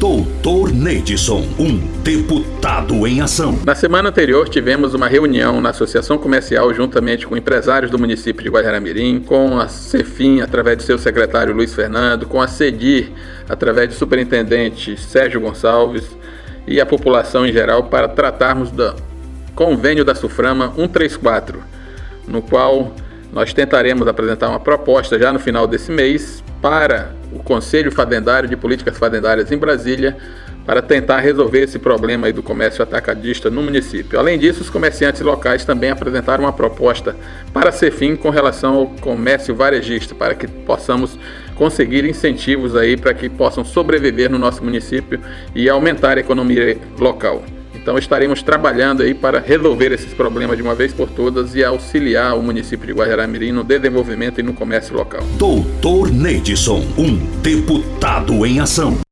Doutor Neidson, um deputado em ação. Na semana anterior tivemos uma reunião na Associação Comercial juntamente com empresários do município de Guajaramirim, com a Cefim através de seu secretário Luiz Fernando, com a CEDIR através do superintendente Sérgio Gonçalves e a população em geral para tratarmos do convênio da Suframa 134, no qual nós tentaremos apresentar uma proposta já no final desse mês para o Conselho Fadendário de Políticas Fadendárias em Brasília para tentar resolver esse problema do comércio atacadista no município. Além disso, os comerciantes locais também apresentaram uma proposta para ser fim com relação ao comércio varejista, para que possamos conseguir incentivos aí para que possam sobreviver no nosso município e aumentar a economia local. Então estaremos trabalhando aí para resolver esses problemas de uma vez por todas e auxiliar o município de Guajará-Mirim no desenvolvimento e no comércio local. Doutor Neidson, um deputado em ação.